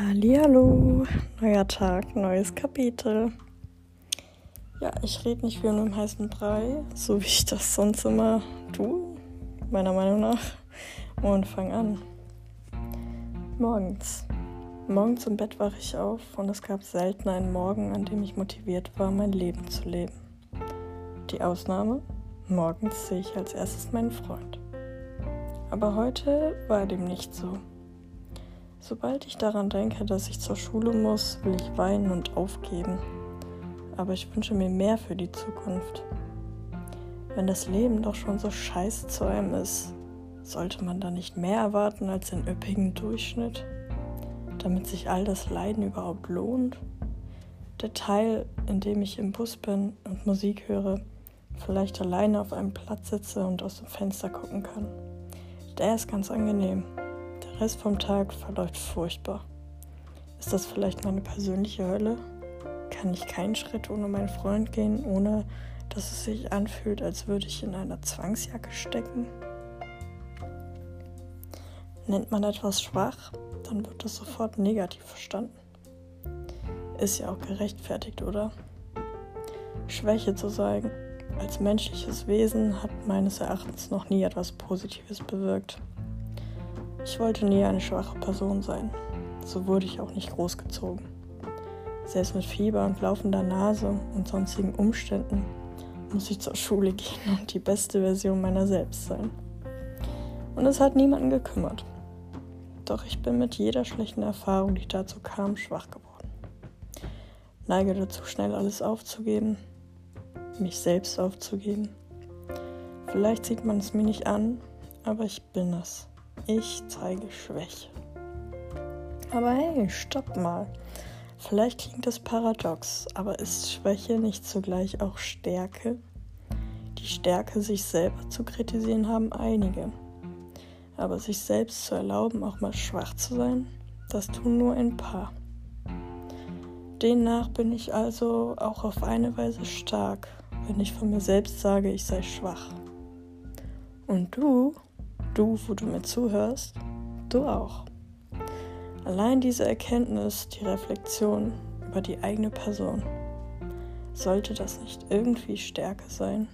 Hallihallo, neuer Tag, neues Kapitel. Ja, ich rede nicht wie in einem heißen Brei, so wie ich das sonst immer tue, meiner Meinung nach. Und fang an. Morgens. Morgens im Bett wache ich auf und es gab selten einen Morgen, an dem ich motiviert war, mein Leben zu leben. Die Ausnahme? Morgens sehe ich als erstes meinen Freund. Aber heute war dem nicht so. Sobald ich daran denke, dass ich zur Schule muss, will ich weinen und aufgeben. Aber ich wünsche mir mehr für die Zukunft. Wenn das Leben doch schon so scheiße zu einem ist, sollte man da nicht mehr erwarten als den üppigen Durchschnitt? Damit sich all das Leiden überhaupt lohnt? Der Teil, in dem ich im Bus bin und Musik höre, vielleicht alleine auf einem Platz sitze und aus dem Fenster gucken kann, der ist ganz angenehm. Rest vom Tag verläuft furchtbar. Ist das vielleicht meine persönliche Hölle? Kann ich keinen Schritt ohne meinen Freund gehen, ohne dass es sich anfühlt, als würde ich in einer Zwangsjacke stecken? Nennt man etwas schwach, dann wird es sofort negativ verstanden. Ist ja auch gerechtfertigt, oder? Schwäche zu zeigen als menschliches Wesen hat meines Erachtens noch nie etwas Positives bewirkt. Ich wollte nie eine schwache Person sein. So wurde ich auch nicht großgezogen. Selbst mit Fieber und laufender Nase und sonstigen Umständen muss ich zur Schule gehen und die beste Version meiner selbst sein. Und es hat niemanden gekümmert. Doch ich bin mit jeder schlechten Erfahrung, die dazu kam, schwach geworden. Neige dazu, schnell alles aufzugeben, mich selbst aufzugeben. Vielleicht sieht man es mir nicht an, aber ich bin es. Ich zeige Schwäche. Aber hey, stopp mal. Vielleicht klingt das paradox, aber ist Schwäche nicht zugleich auch Stärke? Die Stärke, sich selber zu kritisieren, haben einige. Aber sich selbst zu erlauben, auch mal schwach zu sein, das tun nur ein paar. Demnach bin ich also auch auf eine Weise stark, wenn ich von mir selbst sage, ich sei schwach. Und du? Du, wo du mir zuhörst, du auch. Allein diese Erkenntnis, die Reflexion über die eigene Person, sollte das nicht irgendwie Stärke sein?